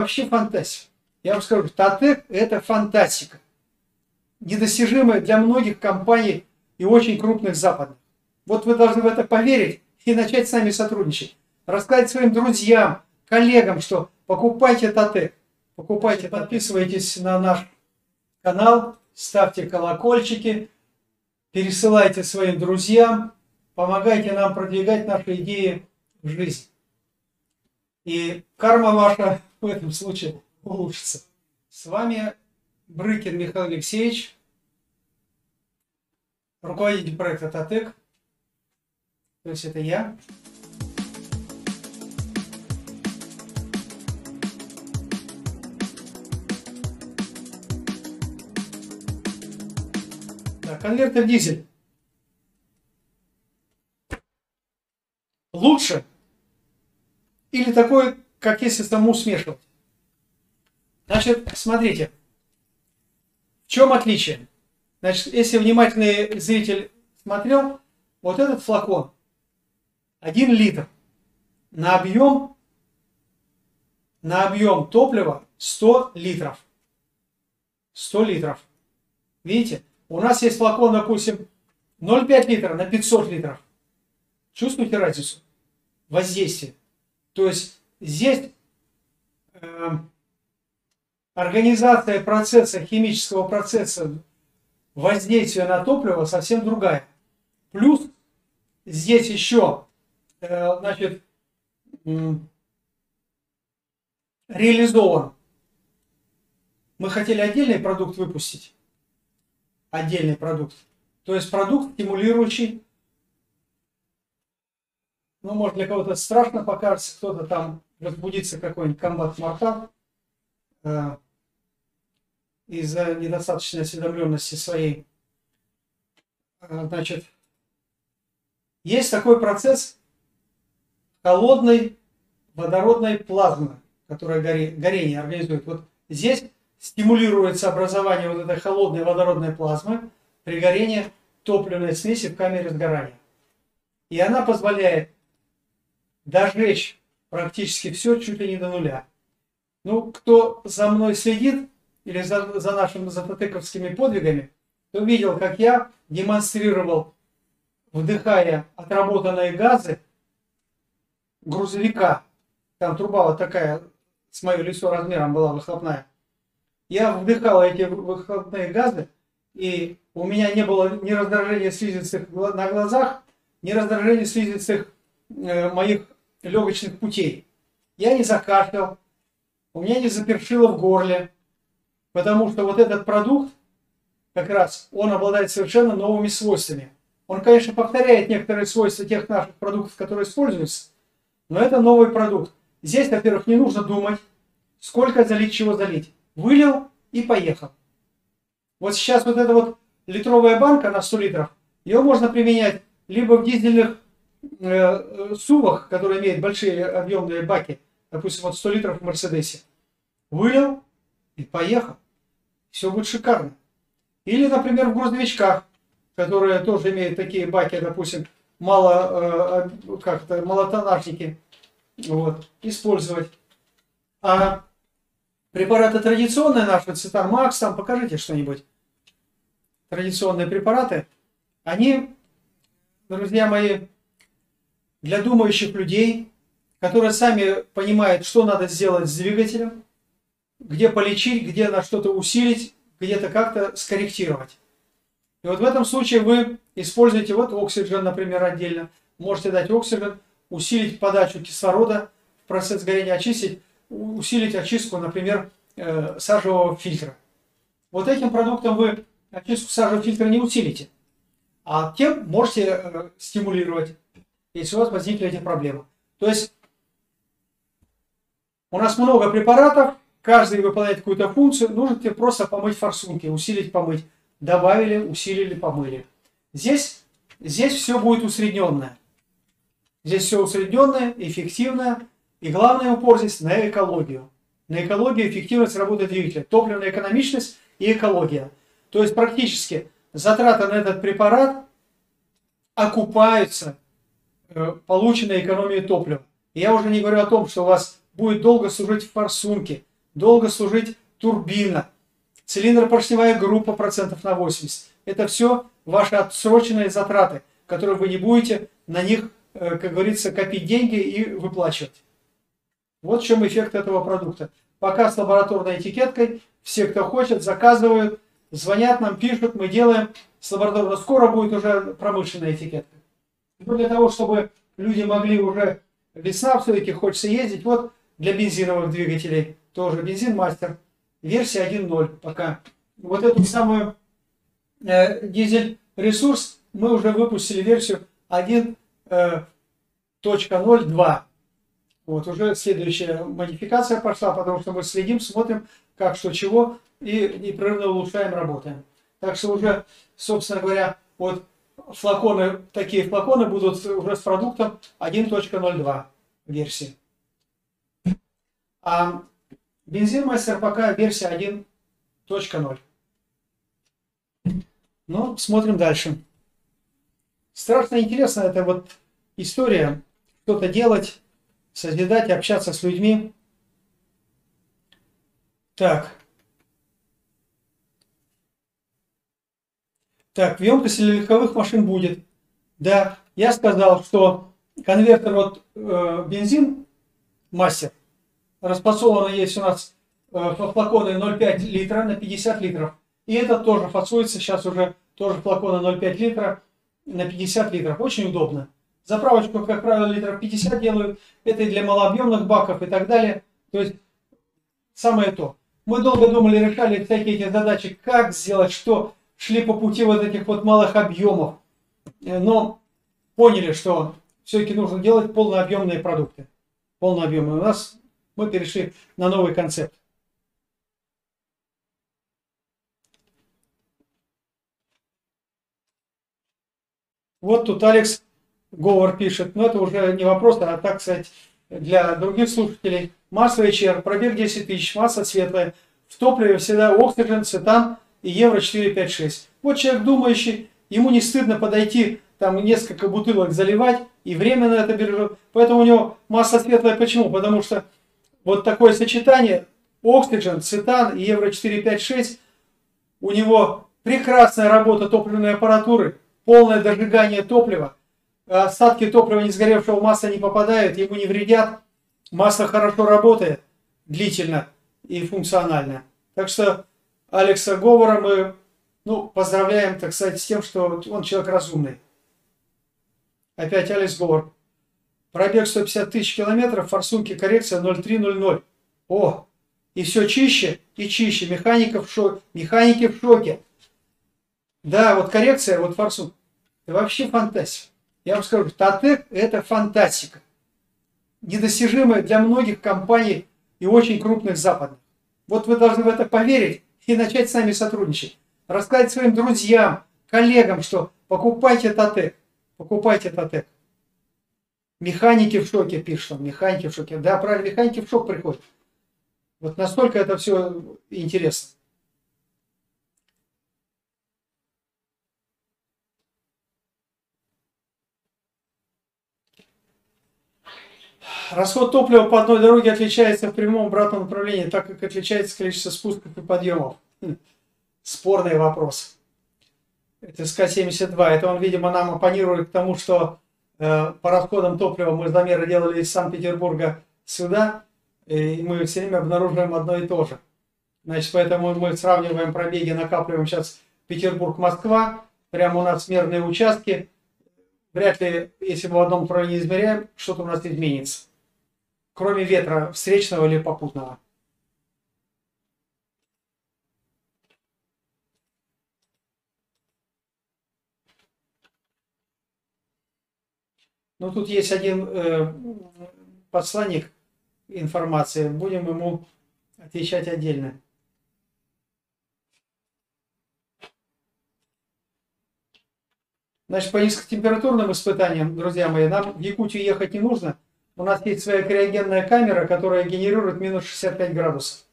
вообще фантастика. Я вам скажу, Татек – это фантастика. Недостижимая для многих компаний и очень крупных западных. Вот вы должны в это поверить и начать с нами сотрудничать. Рассказать своим друзьям, коллегам, что покупайте Татек. Покупайте, подписывайтесь на наш канал, ставьте колокольчики, пересылайте своим друзьям, помогайте нам продвигать наши идеи в жизнь. И карма ваша в этом случае улучшится. С вами Брыкин Михаил Алексеевич, руководитель проекта ТАТЭК. То есть это я. Да, конвертер дизель. Лучше или такой, как если саму смешивать? Значит, смотрите, в чем отличие? Значит, если внимательный зритель смотрел, вот этот флакон 1 литр на объем на объем топлива 100 литров. 100 литров. Видите? У нас есть флакон, допустим, 0,5 литра на 500 литров. Чувствуете разницу? Воздействие. То есть здесь э, организация процесса, химического процесса воздействия на топливо совсем другая. Плюс здесь еще э, значит, э, реализован. Мы хотели отдельный продукт выпустить. Отдельный продукт. То есть продукт стимулирующий. Ну, может, для кого-то страшно покажется, кто-то там разбудится какой-нибудь комбат мортал э, из-за недостаточной осведомленности своей. Э, значит, есть такой процесс холодной водородной плазмы, которая горе, горение организует. Вот здесь стимулируется образование вот этой холодной водородной плазмы при горении топливной смеси в камере сгорания. И она позволяет дожечь практически все чуть ли не до нуля. Ну, кто за мной следит, или за, за нашими затотыковскими подвигами, то видел, как я демонстрировал, вдыхая отработанные газы грузовика. Там труба вот такая, с мое лицо размером была выхлопная. Я вдыхал эти выхлопные газы, и у меня не было ни раздражения слизистых на глазах, ни раздражения слизистых э, моих легочных путей. Я не закашлял, у меня не запершило в горле, потому что вот этот продукт, как раз, он обладает совершенно новыми свойствами. Он, конечно, повторяет некоторые свойства тех наших продуктов, которые используются, но это новый продукт. Здесь, во-первых, не нужно думать, сколько залить, чего залить. Вылил и поехал. Вот сейчас вот эта вот литровая банка на 100 литров, ее можно применять либо в дизельных э, э, сувах, которые имеют большие объемные баки, допустим, вот 100 литров в Мерседесе. Вылил и поехал. Все будет шикарно. Или, например, в грузовичках, которые тоже имеют такие баки, допустим, мало, э, как то малотонажники, вот, использовать. А препараты традиционные наши, Цитармакс, там покажите что-нибудь. Традиционные препараты, они, друзья мои, для думающих людей, которые сами понимают, что надо сделать с двигателем, где полечить, где на что-то усилить, где-то как-то скорректировать. И вот в этом случае вы используете вот оксиген, например, отдельно. Можете дать оксиген, усилить подачу кислорода в процесс горения, очистить, усилить очистку, например, э, сажевого фильтра. Вот этим продуктом вы очистку сажевого фильтра не усилите, а тем можете э, стимулировать, если у вас возникли эти проблемы. То есть у нас много препаратов, каждый выполняет какую-то функцию, нужно тебе просто помыть форсунки, усилить, помыть. Добавили, усилили, помыли. Здесь, здесь все будет усредненное. Здесь все усредненное, эффективное. И главный упор здесь на экологию. На экологию, эффективность работы двигателя. Топливная экономичность и экология. То есть практически затраты на этот препарат окупаются полученной экономией топлива. Я уже не говорю о том, что у вас будет долго служить в форсунке – долго служить турбина, цилиндропоршневая группа процентов на 80. Это все ваши отсроченные затраты, которые вы не будете на них, э, как говорится, копить деньги и выплачивать. Вот в чем эффект этого продукта. Пока с лабораторной этикеткой, все, кто хочет, заказывают, звонят нам, пишут, мы делаем с лабораторной. Скоро будет уже промышленная этикетка. Но для того, чтобы люди могли уже, весна все-таки хочется ездить, вот для бензиновых двигателей тоже бензин мастер, версия 1.0 пока. Вот эту самую э, дизель ресурс мы уже выпустили версию 1.02. Э, вот уже следующая модификация пошла, потому что мы следим, смотрим, как, что, чего, и непрерывно улучшаем, работаем. Так что уже, собственно говоря, вот флаконы, такие флаконы будут уже с продуктом 1.02 версии. А бензин мастер пока версия 1.0. Ну, смотрим дальше. Страшно интересно эта вот история, что-то делать, созидать, общаться с людьми. Так. Так, в емкости для легковых машин будет. Да, я сказал, что конвертер вот э, бензин мастер распасовано есть у нас э, флаконы 0,5 литра на 50 литров. И это тоже фасуется сейчас уже тоже флаконы 0,5 литра на 50 литров. Очень удобно. Заправочку, как правило, литров 50 делают. Это и для малообъемных баков и так далее. То есть самое то. Мы долго думали, решали всякие эти задачи, как сделать, что шли по пути вот этих вот малых объемов. Э, но поняли, что все-таки нужно делать полнообъемные продукты. Полнообъемные. У нас мы перешли на новый концепт. Вот тут Алекс Говор пишет, но это уже не вопрос, а так сказать, для других слушателей. Масса HR, пробег 10 тысяч, масса светлая. В топливе всегда оксиген, цитан и евро 456. Вот человек думающий, ему не стыдно подойти, там несколько бутылок заливать, и время на это бережет. Поэтому у него масса светлая. Почему? Потому что вот такое сочетание оксиген, цитан и евро 456, у него прекрасная работа топливной аппаратуры, полное дожигание топлива, остатки топлива не сгоревшего масла не попадают, ему не вредят, масло хорошо работает длительно и функционально. Так что Алекса Говора мы ну, поздравляем, так сказать, с тем, что он человек разумный. Опять Алекс Говор. Пробег 150 тысяч километров, форсунки коррекция 0,300. О, и все чище и чище. Механика в шоке. Механики в шоке. Да, вот коррекция, вот форсунка. Это вообще фантастика. Я вам скажу, Татек это фантастика. Недостижимая для многих компаний и очень крупных западных. Вот вы должны в это поверить и начать с нами сотрудничать. Рассказать своим друзьям, коллегам, что покупайте Татек. Покупайте Татек. Механики в шоке пишут, механики в шоке. Да, правильно, механики в шок приходят. Вот настолько это все интересно. Расход топлива по одной дороге отличается в прямом обратном направлении, так как отличается количество спусков и подъемов. Хм. Спорный вопрос. Это СК-72. Это он, видимо, нам оппонирует к тому, что э, по расходам топлива мы замеры делали из Санкт-Петербурга сюда, и мы все время обнаруживаем одно и то же. Значит, поэтому мы сравниваем пробеги, накапливаем сейчас Петербург-Москва, прямо у нас мерные участки. Вряд ли, если мы в одном направлении измеряем, что-то у нас изменится кроме ветра встречного или попутного. Ну, тут есть один э, посланник информации, будем ему отвечать отдельно. Значит, по низкотемпературным испытаниям, друзья мои, нам в Якутию ехать не нужно – у нас есть своя криогенная камера, которая генерирует минус 65 градусов.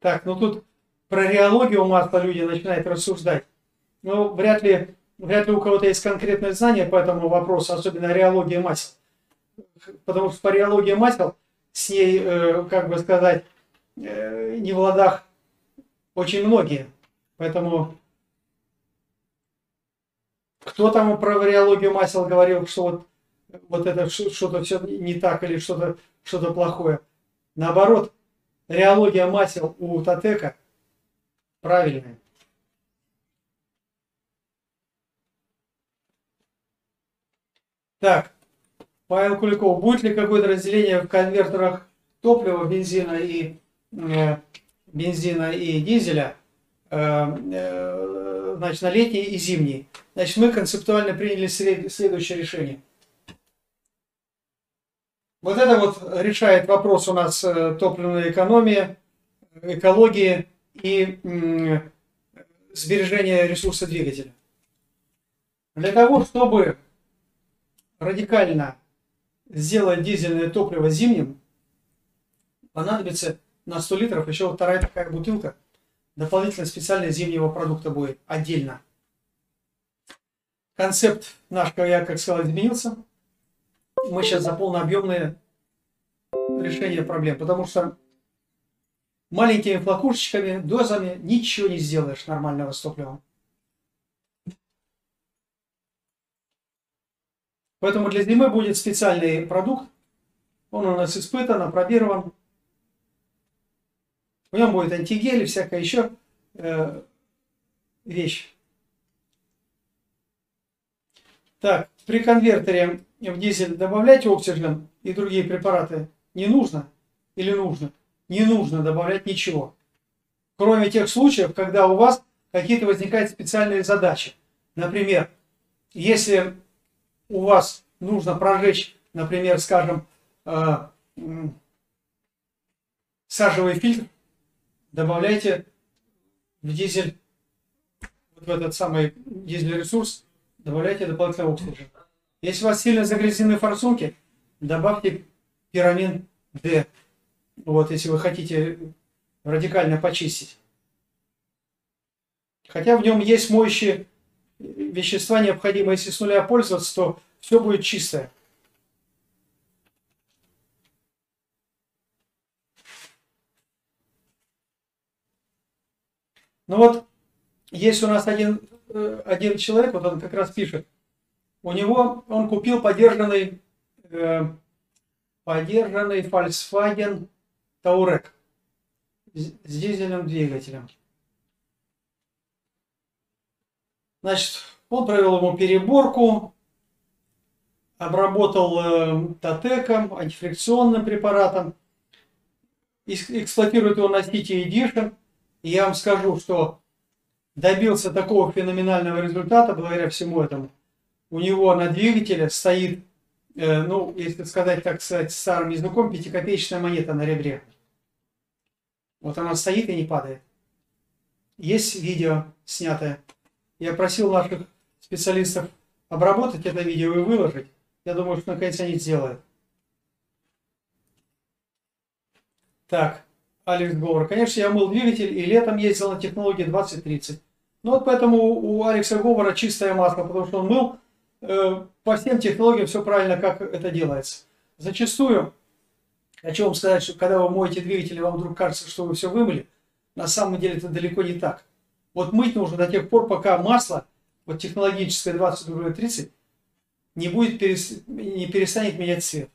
Так, ну тут про реологию масла люди начинают рассуждать. Но вряд ли, вряд ли у кого-то есть конкретное знание по этому вопросу, особенно реология масел. Потому что по реологии масел с ней, э, как бы сказать, э, не в ладах очень многие. Поэтому кто там про вариологию масел говорил, что вот, вот это что-то все не так или что-то что, -то, плохое. Наоборот, реология масел у Татека правильная. Так, Павел Куликов, будет ли какое-то разделение в конвертерах топлива, бензина и э, бензина и дизеля, э, э, значит, на летний и зимний? Значит, мы концептуально приняли следующее решение. Вот это вот решает вопрос у нас э, топливной экономии, экологии и сбережения ресурса двигателя. Для того, чтобы радикально сделать дизельное топливо зимним, понадобится на 100 литров еще вторая такая бутылка. Дополнительно специально зимнего продукта будет отдельно. Концепт наш, как я как сказал, изменился. Мы сейчас за полнообъемное решение проблем, потому что маленькими флакушечками, дозами ничего не сделаешь нормального с топливом. Поэтому для зимы будет специальный продукт. Он у нас испытан, опробирован. В нем будет антигель и всякая еще э, вещь. Так, при конвертере в дизель добавлять оксиген и другие препараты не нужно или нужно? Не нужно добавлять ничего. Кроме тех случаев, когда у вас какие-то возникают специальные задачи. Например, если у вас нужно прожечь, например, скажем, э, сажевый фильтр, добавляйте в дизель, вот в этот самый дизель ресурс, добавляйте дополнительный оксиген. Если у вас сильно загрязнены форсунки, добавьте пирамин D. Вот, если вы хотите радикально почистить. Хотя в нем есть моющие вещества необходимые, если с нуля пользоваться, то все будет чистое. Ну вот, есть у нас один, э, один человек, вот он как раз пишет, у него, он купил подержанный, э, подержанный Volkswagen Touareg с дизельным двигателем. Значит, он провел ему переборку, обработал э, татеком, антифрикционным препаратом, эксплуатирует его на City Edition. И я вам скажу, что добился такого феноменального результата благодаря всему этому. У него на двигателе стоит, э, ну, если сказать, так сказать, старым языком, пятикопеечная монета на ребре. Вот она стоит и не падает. Есть видео снятое. Я просил наших специалистов обработать это видео и выложить. Я думаю, что наконец они сделают. Так, Алекс Говор. Конечно, я мыл двигатель и летом ездил на технологии 2030. Ну вот поэтому у Алекса Говора чистое масло, потому что он мыл э, по всем технологиям все правильно, как это делается. Зачастую, хочу вам сказать, что когда вы моете двигатель, вам вдруг кажется, что вы все вымыли, на самом деле это далеко не так. Вот мыть нужно до тех пор, пока масло, вот технологическое 20W30, не, будет, не перестанет менять цвет.